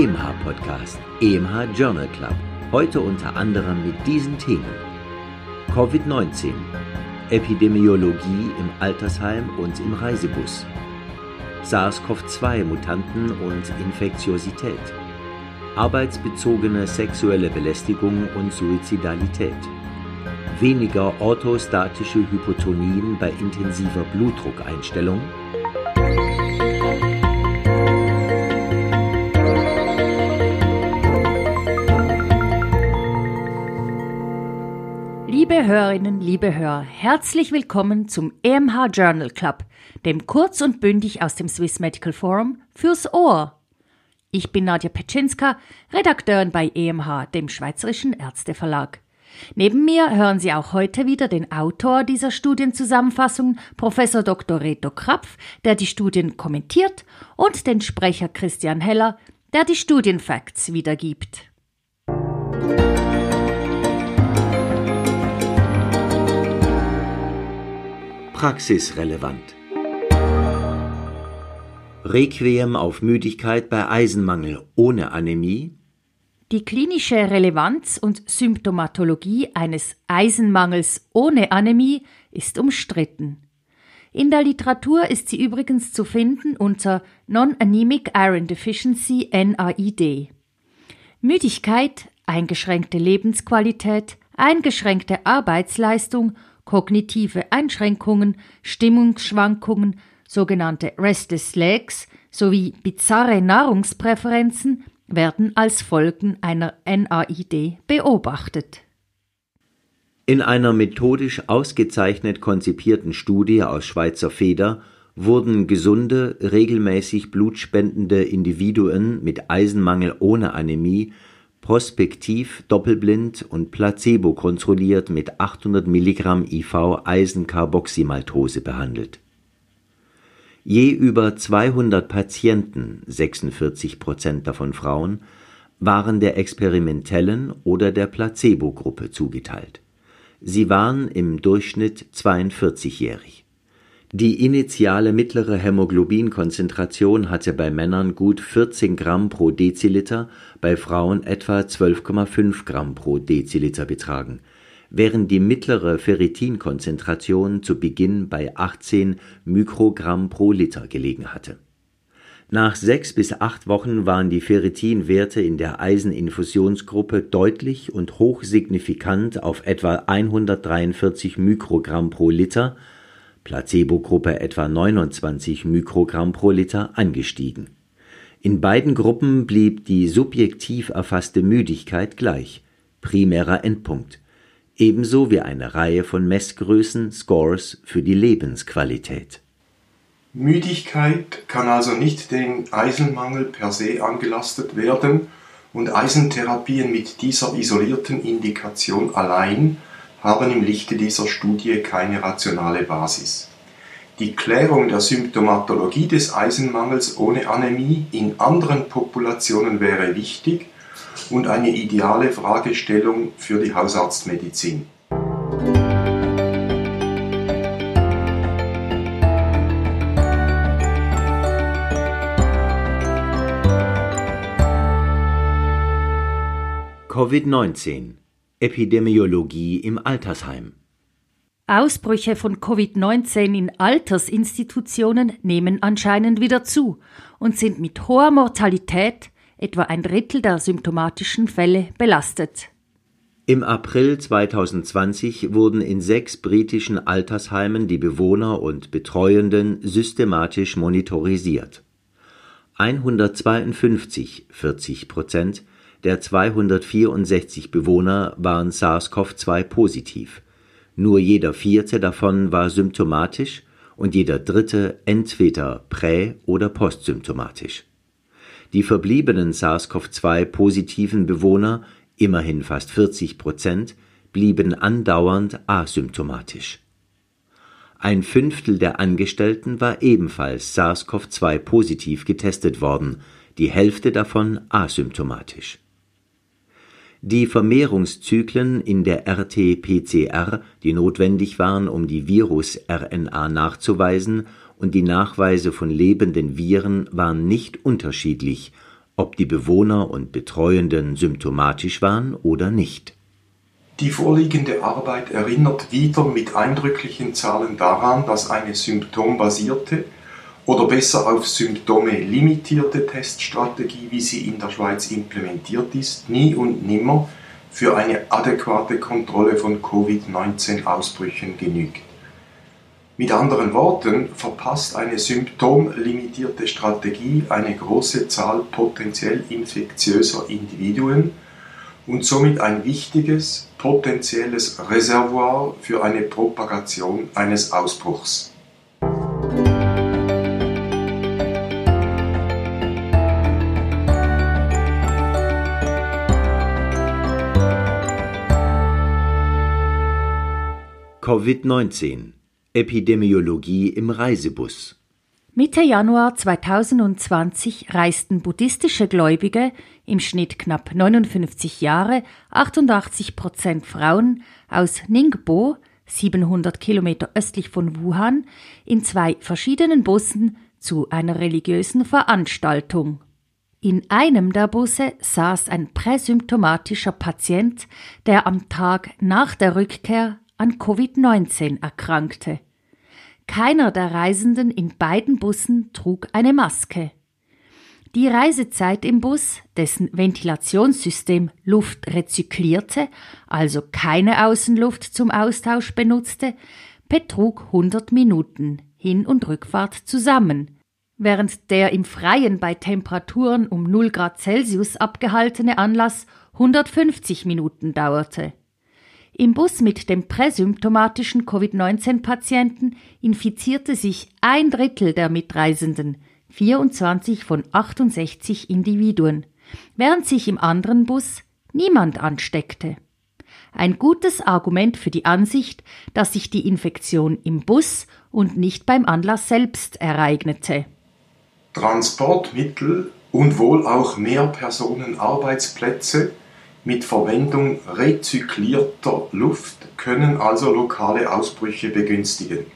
EMH Podcast, EMH Journal Club. Heute unter anderem mit diesen Themen: Covid-19, Epidemiologie im Altersheim und im Reisebus, SARS-CoV-2-Mutanten und Infektiosität, arbeitsbezogene sexuelle Belästigung und Suizidalität, weniger orthostatische Hypotonien bei intensiver Blutdruckeinstellung, Liebe Hörerinnen, liebe Hörer, herzlich willkommen zum EMH Journal Club, dem kurz und bündig aus dem Swiss Medical Forum fürs Ohr. Ich bin Nadja Petschinska, Redakteurin bei EMH, dem Schweizerischen Ärzteverlag. Neben mir hören Sie auch heute wieder den Autor dieser Studienzusammenfassung, Professor Dr. Reto Krapf, der die Studien kommentiert, und den Sprecher Christian Heller, der die Studienfacts wiedergibt. Praxisrelevant. Requiem auf Müdigkeit bei Eisenmangel ohne Anämie. Die klinische Relevanz und Symptomatologie eines Eisenmangels ohne Anämie ist umstritten. In der Literatur ist sie übrigens zu finden unter Non-Anemic Iron Deficiency NAID. Müdigkeit, eingeschränkte Lebensqualität, eingeschränkte Arbeitsleistung kognitive Einschränkungen, Stimmungsschwankungen, sogenannte Restless Legs sowie bizarre Nahrungspräferenzen werden als Folgen einer NAID beobachtet. In einer methodisch ausgezeichnet konzipierten Studie aus Schweizer Feder wurden gesunde, regelmäßig blutspendende Individuen mit Eisenmangel ohne Anämie prospektiv doppelblind und placebo-kontrolliert mit 800 Milligramm IV Eisencarboxymaltose behandelt. Je über 200 Patienten (46 Prozent davon Frauen) waren der experimentellen oder der Placebo-Gruppe zugeteilt. Sie waren im Durchschnitt 42-jährig die initiale mittlere Hämoglobinkonzentration hatte bei Männern gut 14 Gramm pro Deziliter, bei Frauen etwa 12,5 Gramm pro Deziliter betragen, während die mittlere Ferritinkonzentration zu Beginn bei 18 Mikrogramm pro Liter gelegen hatte. Nach sechs bis acht Wochen waren die Ferritinwerte in der Eiseninfusionsgruppe deutlich und hochsignifikant auf etwa 143 Mikrogramm pro Liter Placebo-Gruppe etwa 29 Mikrogramm pro Liter angestiegen. In beiden Gruppen blieb die subjektiv erfasste Müdigkeit gleich (primärer Endpunkt), ebenso wie eine Reihe von Messgrößen (Scores) für die Lebensqualität. Müdigkeit kann also nicht dem Eisenmangel per se angelastet werden und Eisentherapien mit dieser isolierten Indikation allein haben im Lichte dieser Studie keine rationale Basis. Die Klärung der Symptomatologie des Eisenmangels ohne Anämie in anderen Populationen wäre wichtig und eine ideale Fragestellung für die Hausarztmedizin. Covid-19 Epidemiologie im Altersheim Ausbrüche von Covid-19 in Altersinstitutionen nehmen anscheinend wieder zu und sind mit hoher Mortalität, etwa ein Drittel der symptomatischen Fälle, belastet. Im April 2020 wurden in sechs britischen Altersheimen die Bewohner und Betreuenden systematisch monitorisiert. 152, 40 Prozent, der 264 Bewohner waren SARS-CoV-2 positiv, nur jeder vierte davon war symptomatisch und jeder dritte entweder prä- oder postsymptomatisch. Die verbliebenen SARS-CoV-2-positiven Bewohner, immerhin fast 40 Prozent, blieben andauernd asymptomatisch. Ein Fünftel der Angestellten war ebenfalls SARS-CoV-2 positiv getestet worden, die Hälfte davon asymptomatisch die Vermehrungszyklen in der RT-PCR, die notwendig waren, um die Virus-RNA nachzuweisen, und die Nachweise von lebenden Viren waren nicht unterschiedlich ob die Bewohner und Betreuenden symptomatisch waren oder nicht. Die vorliegende Arbeit erinnert wieder mit eindrücklichen Zahlen daran, dass eine symptombasierte oder besser auf Symptome limitierte Teststrategie, wie sie in der Schweiz implementiert ist, nie und nimmer für eine adäquate Kontrolle von Covid-19-Ausbrüchen genügt. Mit anderen Worten verpasst eine symptomlimitierte Strategie eine große Zahl potenziell infektiöser Individuen und somit ein wichtiges potenzielles Reservoir für eine Propagation eines Ausbruchs. Covid-19 Epidemiologie im Reisebus Mitte Januar 2020 reisten buddhistische Gläubige, im Schnitt knapp 59 Jahre, 88 Prozent Frauen, aus Ningbo, 700 Kilometer östlich von Wuhan, in zwei verschiedenen Bussen zu einer religiösen Veranstaltung. In einem der Busse saß ein präsymptomatischer Patient, der am Tag nach der Rückkehr an Covid-19 erkrankte. Keiner der Reisenden in beiden Bussen trug eine Maske. Die Reisezeit im Bus, dessen Ventilationssystem Luft rezyklierte, also keine Außenluft zum Austausch benutzte, betrug 100 Minuten Hin- und Rückfahrt zusammen, während der im Freien bei Temperaturen um 0 Grad Celsius abgehaltene Anlass 150 Minuten dauerte. Im Bus mit dem präsymptomatischen Covid-19-Patienten infizierte sich ein Drittel der Mitreisenden, 24 von 68 Individuen, während sich im anderen Bus niemand ansteckte. Ein gutes Argument für die Ansicht, dass sich die Infektion im Bus und nicht beim Anlass selbst ereignete. Transportmittel und wohl auch Mehrpersonenarbeitsplätze mit Verwendung rezyklierter Luft können also lokale Ausbrüche begünstigen.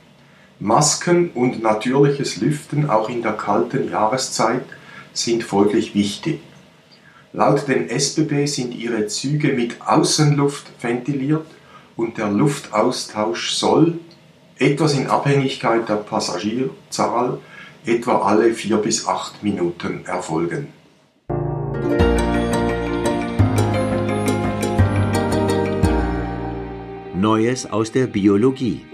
Masken und natürliches Lüften auch in der kalten Jahreszeit sind folglich wichtig. Laut den SBB sind ihre Züge mit Außenluft ventiliert und der Luftaustausch soll, etwas in Abhängigkeit der Passagierzahl, etwa alle vier bis acht Minuten erfolgen. Neues aus der Biologie.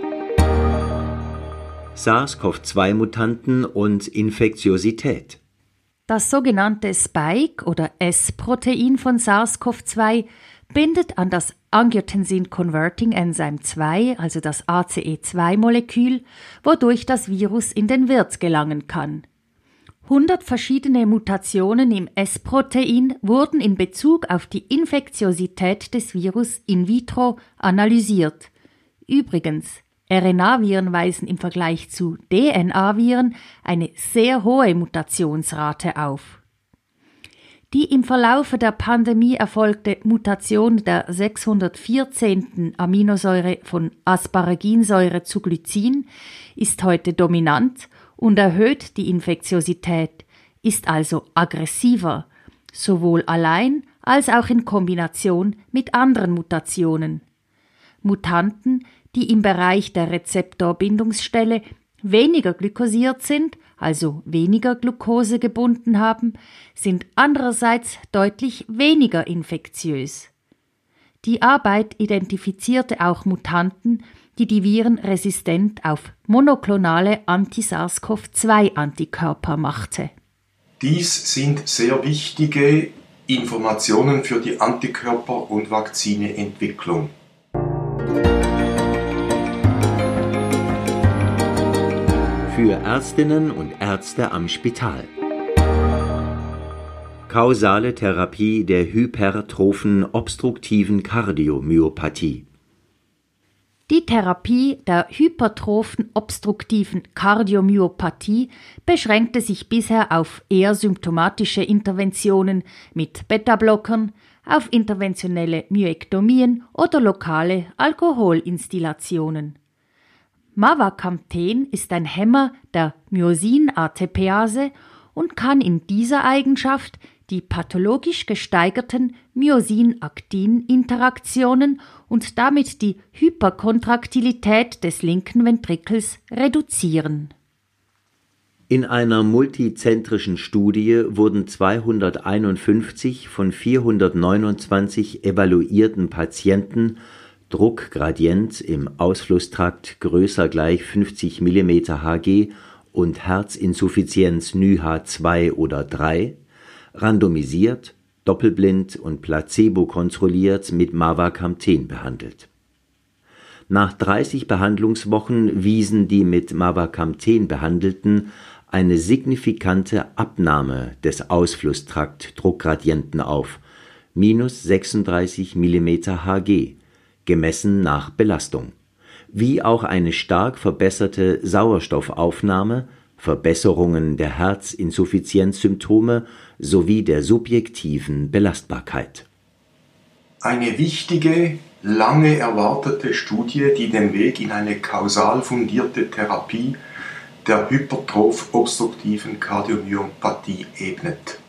SARS-CoV-2-Mutanten und Infektiosität. Das sogenannte Spike oder S-Protein von SARS-CoV-2 bindet an das Angiotensin Converting Enzyme 2, also das ACE2-Molekül, wodurch das Virus in den Wirt gelangen kann. 100 verschiedene Mutationen im S-Protein wurden in Bezug auf die Infektiosität des Virus in vitro analysiert. Übrigens, RNA-Viren weisen im Vergleich zu DNA-Viren eine sehr hohe Mutationsrate auf. Die im Verlaufe der Pandemie erfolgte Mutation der 614. Aminosäure von Asparaginsäure zu Glycin ist heute dominant und erhöht die Infektiosität, ist also aggressiver, sowohl allein als auch in Kombination mit anderen Mutationen. Mutanten, die im Bereich der Rezeptorbindungsstelle weniger glykosiert sind, also weniger Glucose gebunden haben, sind andererseits deutlich weniger infektiös. Die Arbeit identifizierte auch Mutanten, die die Viren resistent auf monoklonale Anti-SARS-CoV-2-Antikörper machte. Dies sind sehr wichtige Informationen für die Antikörper- und Vakzineentwicklung. Für Ärztinnen und Ärzte am Spital. Kausale Therapie der hypertrophen obstruktiven Kardiomyopathie. Die Therapie der hypertrophen obstruktiven Kardiomyopathie beschränkte sich bisher auf eher symptomatische Interventionen mit Beta-Blockern, auf interventionelle Myektomien oder lokale Alkoholinstillationen. Mavacamten ist ein Hämmer der Myosin-ATPase und kann in dieser Eigenschaft die pathologisch gesteigerten Myosin-Aktin-Interaktionen und damit die Hyperkontraktilität des linken Ventrikels reduzieren. In einer multizentrischen Studie wurden 251 von 429 evaluierten Patienten Druckgradient im Ausflusstrakt größer gleich 50 mm Hg und Herzinsuffizienz NYHA2 oder 3 randomisiert, doppelblind und placebo-kontrolliert mit Mavacamten behandelt. Nach 30 Behandlungswochen wiesen die mit Mavacamten Behandelten eine signifikante Abnahme des Ausflusstrakt-Druckgradienten auf minus (-36 mm Hg), gemessen nach Belastung, wie auch eine stark verbesserte Sauerstoffaufnahme, Verbesserungen der Herzinsuffizienzsymptome sowie der subjektiven Belastbarkeit. Eine wichtige, lange erwartete Studie, die den Weg in eine kausal fundierte Therapie der hypertroph-obstruktiven Kardiomyopathie ebnet.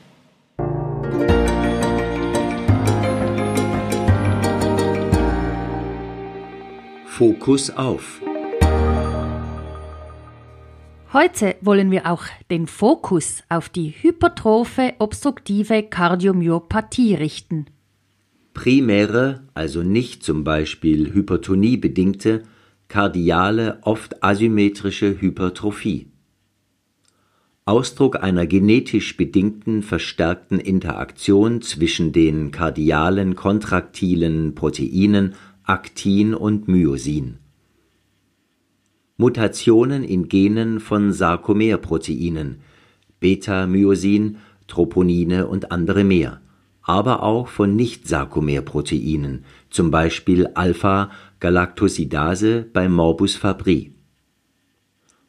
Fokus auf. Heute wollen wir auch den Fokus auf die hypertrophe obstruktive Kardiomyopathie richten. Primäre, also nicht zum Beispiel Hypertonie bedingte, kardiale, oft asymmetrische Hypertrophie. Ausdruck einer genetisch bedingten verstärkten Interaktion zwischen den kardialen kontraktilen Proteinen Aktin und Myosin. Mutationen in Genen von Sarkomerproteinen, Beta-Myosin, Troponine und andere mehr, aber auch von Nicht-Sarkomerproteinen, zum Beispiel Alpha-Galactosidase bei Morbus Fabry.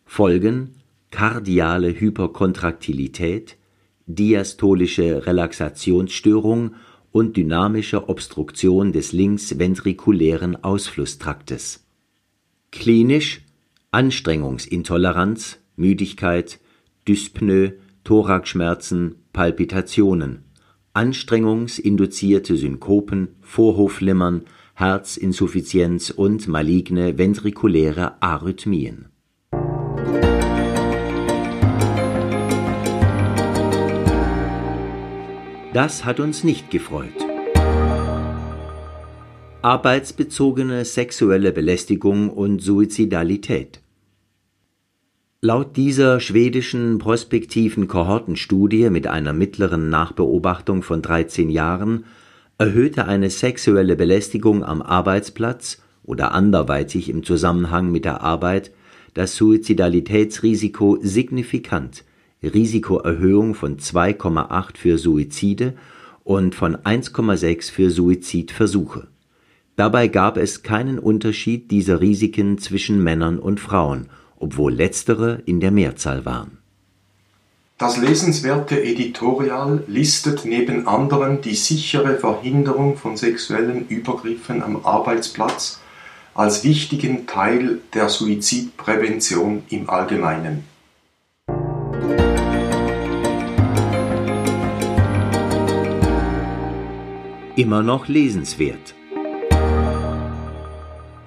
Folgen kardiale Hyperkontraktilität, diastolische Relaxationsstörung und dynamische Obstruktion des linksventrikulären Ausflusstraktes. Klinisch Anstrengungsintoleranz, Müdigkeit, Dyspnoe, Thoraxschmerzen, Palpitationen, anstrengungsinduzierte Synkopen, Vorhofflimmern, Herzinsuffizienz und maligne ventrikuläre Arrhythmien. Das hat uns nicht gefreut. Arbeitsbezogene sexuelle Belästigung und Suizidalität. Laut dieser schwedischen prospektiven Kohortenstudie mit einer mittleren Nachbeobachtung von 13 Jahren erhöhte eine sexuelle Belästigung am Arbeitsplatz oder anderweitig im Zusammenhang mit der Arbeit das Suizidalitätsrisiko signifikant, Risikoerhöhung von 2,8 für Suizide und von 1,6 für Suizidversuche. Dabei gab es keinen Unterschied dieser Risiken zwischen Männern und Frauen obwohl letztere in der Mehrzahl waren. Das lesenswerte Editorial listet neben anderem die sichere Verhinderung von sexuellen Übergriffen am Arbeitsplatz als wichtigen Teil der Suizidprävention im Allgemeinen. Immer noch lesenswert.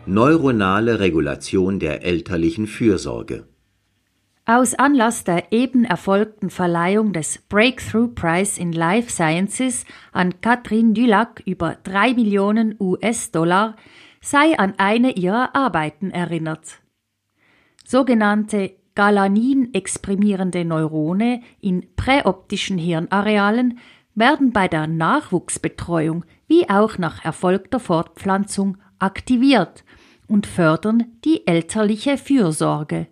Neuronale Regulation der elterlichen Fürsorge. Aus Anlass der eben erfolgten Verleihung des Breakthrough Prize in Life Sciences an Catherine Dulac über drei Millionen US-Dollar sei an eine ihrer Arbeiten erinnert. Sogenannte Galanin-exprimierende Neurone in präoptischen Hirnarealen werden bei der Nachwuchsbetreuung wie auch nach erfolgter Fortpflanzung aktiviert und fördern die elterliche Fürsorge.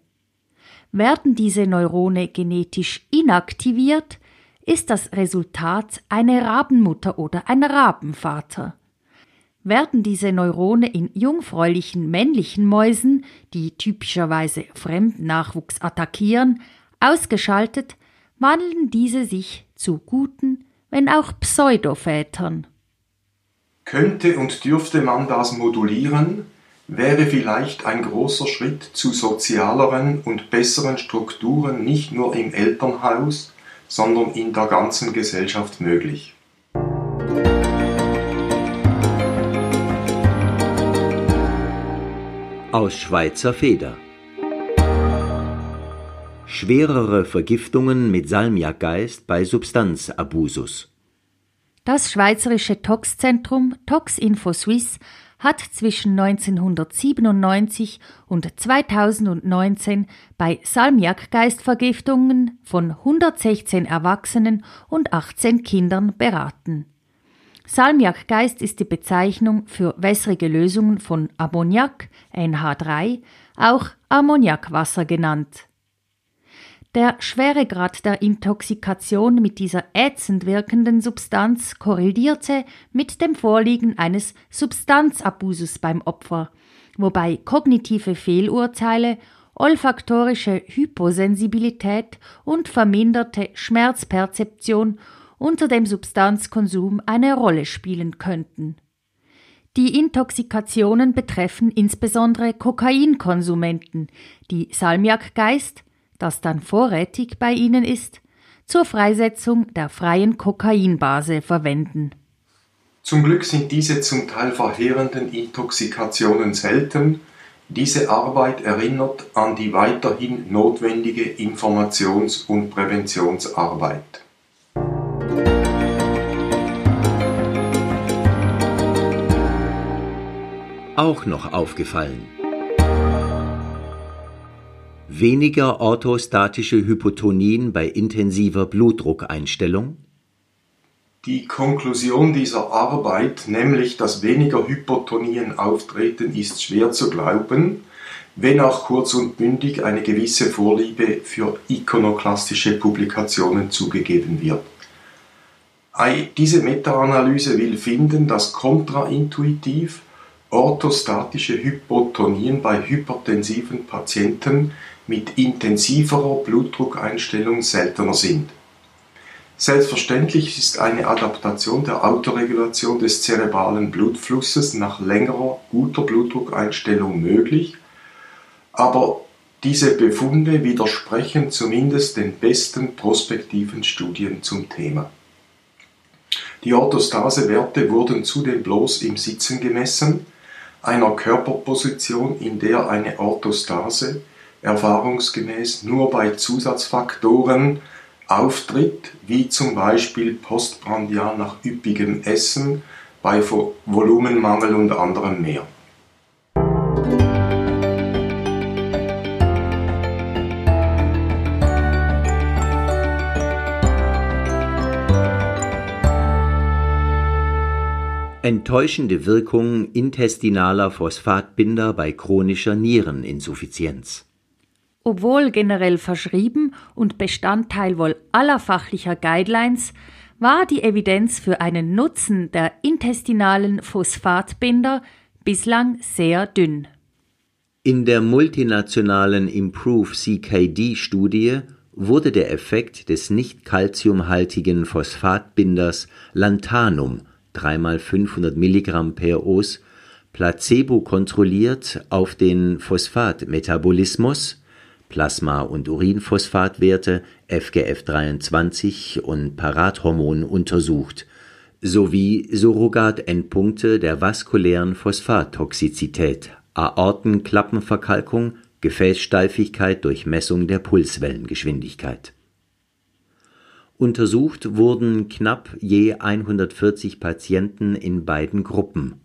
Werden diese Neurone genetisch inaktiviert, ist das Resultat eine Rabenmutter oder ein Rabenvater. Werden diese Neurone in jungfräulichen männlichen Mäusen, die typischerweise Fremdnachwuchs attackieren, ausgeschaltet, wandeln diese sich zu guten, wenn auch Pseudovätern. Könnte und dürfte man das modulieren, wäre vielleicht ein großer Schritt zu sozialeren und besseren Strukturen nicht nur im Elternhaus, sondern in der ganzen Gesellschaft möglich. Aus Schweizer Feder Schwerere Vergiftungen mit Salmiakgeist bei Substanzabusus Das Schweizerische Toxzentrum Toxinfo Suisse hat zwischen 1997 und 2019 bei Salmiakgeistvergiftungen von 116 Erwachsenen und 18 Kindern beraten. Salmiakgeist ist die Bezeichnung für wässrige Lösungen von Ammoniak, NH3, auch Ammoniakwasser genannt. Der Schweregrad der Intoxikation mit dieser ätzend wirkenden Substanz korrelierte mit dem Vorliegen eines Substanzabusus beim Opfer, wobei kognitive Fehlurteile, olfaktorische Hyposensibilität und verminderte Schmerzperzeption unter dem Substanzkonsum eine Rolle spielen könnten. Die Intoxikationen betreffen insbesondere Kokainkonsumenten, die Salmiakgeist, das dann vorrätig bei ihnen ist, zur Freisetzung der freien Kokainbase verwenden. Zum Glück sind diese zum Teil verheerenden Intoxikationen selten. Diese Arbeit erinnert an die weiterhin notwendige Informations- und Präventionsarbeit. Auch noch aufgefallen weniger orthostatische Hypotonien bei intensiver Blutdruckeinstellung? Die Konklusion dieser Arbeit, nämlich dass weniger Hypotonien auftreten, ist schwer zu glauben, wenn auch kurz und bündig eine gewisse Vorliebe für ikonoklastische Publikationen zugegeben wird. Diese Meta-Analyse will finden, dass kontraintuitiv orthostatische Hypotonien bei hypertensiven Patienten mit intensiverer Blutdruckeinstellung seltener sind. Selbstverständlich ist eine Adaptation der Autoregulation des zerebralen Blutflusses nach längerer guter Blutdruckeinstellung möglich, aber diese Befunde widersprechen zumindest den besten prospektiven Studien zum Thema. Die Orthostasewerte wurden zudem bloß im Sitzen gemessen, einer Körperposition, in der eine Orthostase erfahrungsgemäß nur bei Zusatzfaktoren auftritt, wie zum Beispiel postprandial nach üppigem Essen, bei Volumenmangel und anderem mehr. Enttäuschende Wirkung intestinaler Phosphatbinder bei chronischer Niereninsuffizienz obwohl generell verschrieben und Bestandteil wohl aller fachlicher Guidelines, war die Evidenz für einen Nutzen der intestinalen Phosphatbinder bislang sehr dünn. In der multinationalen Improve CKD-Studie wurde der Effekt des nicht calciumhaltigen Phosphatbinders Lantanum 3 x 500 mg per Os placebo kontrolliert auf den Phosphatmetabolismus Plasma- und Urinphosphatwerte, FGF23 und Parathormon untersucht, sowie Surrogatendpunkte der vaskulären Phosphattoxizität, Aortenklappenverkalkung, Gefäßsteifigkeit durch Messung der Pulswellengeschwindigkeit. Untersucht wurden knapp je 140 Patienten in beiden Gruppen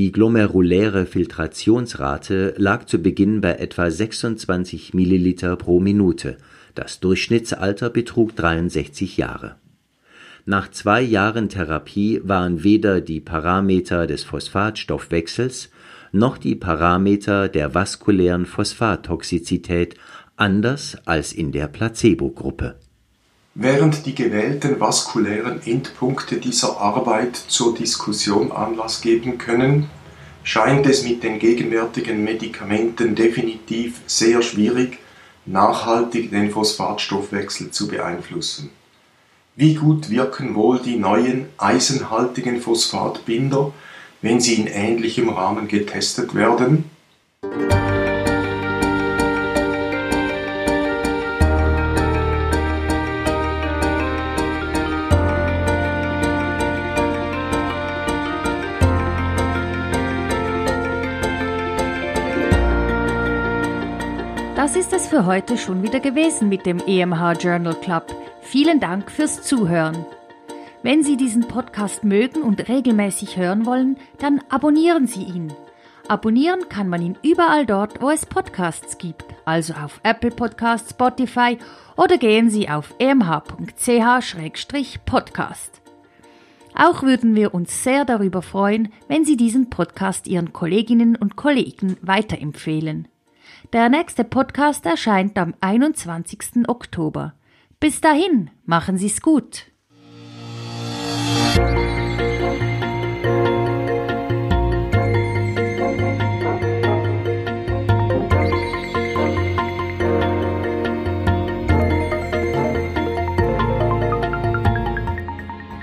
die glomeruläre Filtrationsrate lag zu Beginn bei etwa 26 Milliliter pro Minute, das Durchschnittsalter betrug 63 Jahre. Nach zwei Jahren Therapie waren weder die Parameter des Phosphatstoffwechsels noch die Parameter der vaskulären Phosphattoxizität anders als in der Placebo-Gruppe Während die gewählten vaskulären Endpunkte dieser Arbeit zur Diskussion Anlass geben können, scheint es mit den gegenwärtigen Medikamenten definitiv sehr schwierig, nachhaltig den Phosphatstoffwechsel zu beeinflussen. Wie gut wirken wohl die neuen eisenhaltigen Phosphatbinder, wenn sie in ähnlichem Rahmen getestet werden? Es für heute schon wieder gewesen mit dem EMH Journal Club. Vielen Dank fürs Zuhören. Wenn Sie diesen Podcast mögen und regelmäßig hören wollen, dann abonnieren Sie ihn. Abonnieren kann man ihn überall dort, wo es Podcasts gibt, also auf Apple Podcasts, Spotify oder gehen Sie auf emh.ch-podcast. Auch würden wir uns sehr darüber freuen, wenn Sie diesen Podcast Ihren Kolleginnen und Kollegen weiterempfehlen. Der nächste Podcast erscheint am 21. Oktober. Bis dahin, machen Sie's gut.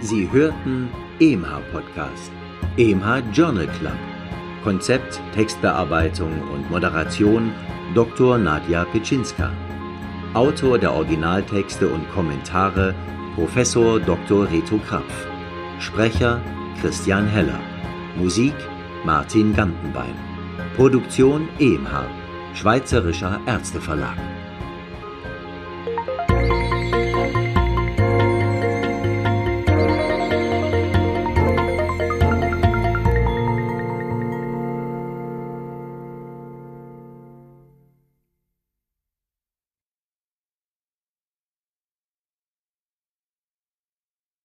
Sie hörten EMH Podcast, EMH Journal Club. Konzept, Textbearbeitung und Moderation Dr. Nadja Pitschinska. Autor der Originaltexte und Kommentare Professor Dr. Reto Krapf. Sprecher Christian Heller. Musik Martin Gantenbein. Produktion EMH, Schweizerischer Ärzteverlag.